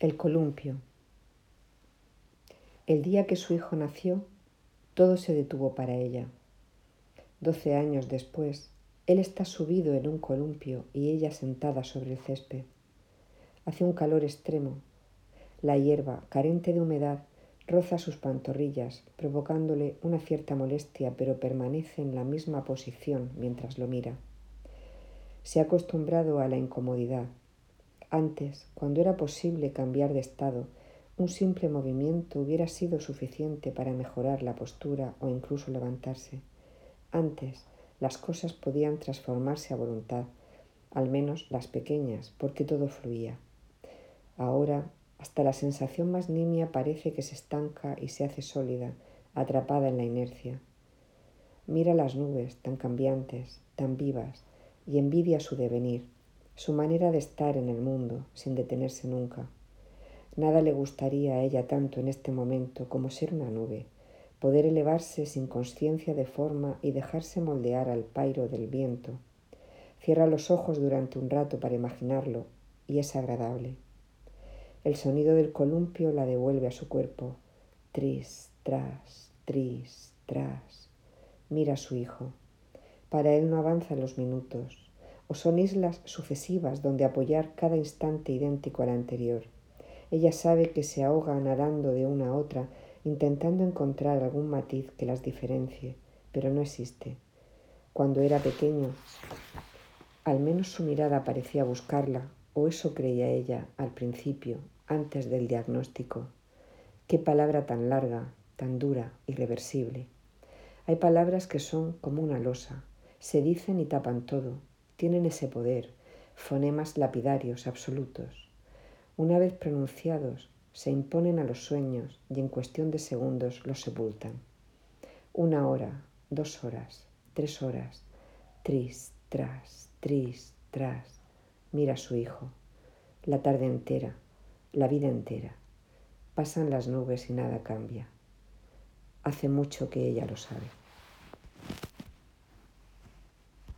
El columpio. El día que su hijo nació, todo se detuvo para ella. Doce años después, él está subido en un columpio y ella sentada sobre el césped. Hace un calor extremo. La hierba, carente de humedad, roza sus pantorrillas, provocándole una cierta molestia, pero permanece en la misma posición mientras lo mira. Se ha acostumbrado a la incomodidad, antes, cuando era posible cambiar de estado, un simple movimiento hubiera sido suficiente para mejorar la postura o incluso levantarse. Antes, las cosas podían transformarse a voluntad, al menos las pequeñas, porque todo fluía. Ahora, hasta la sensación más nimia parece que se estanca y se hace sólida, atrapada en la inercia. Mira las nubes, tan cambiantes, tan vivas, y envidia su devenir su manera de estar en el mundo sin detenerse nunca. Nada le gustaría a ella tanto en este momento como ser una nube, poder elevarse sin conciencia de forma y dejarse moldear al pairo del viento. Cierra los ojos durante un rato para imaginarlo y es agradable. El sonido del columpio la devuelve a su cuerpo. Tris, tras, tris, tras. Mira a su hijo. Para él no avanzan los minutos, o son islas sucesivas donde apoyar cada instante idéntico al anterior. Ella sabe que se ahoga nadando de una a otra, intentando encontrar algún matiz que las diferencie, pero no existe. Cuando era pequeño, al menos su mirada parecía buscarla, o eso creía ella al principio, antes del diagnóstico. Qué palabra tan larga, tan dura, irreversible. Hay palabras que son como una losa, se dicen y tapan todo, tienen ese poder, fonemas lapidarios absolutos. Una vez pronunciados, se imponen a los sueños y en cuestión de segundos los sepultan. Una hora, dos horas, tres horas, tris, tras, tris, tras. Mira a su hijo. La tarde entera, la vida entera. Pasan las nubes y nada cambia. Hace mucho que ella lo sabe.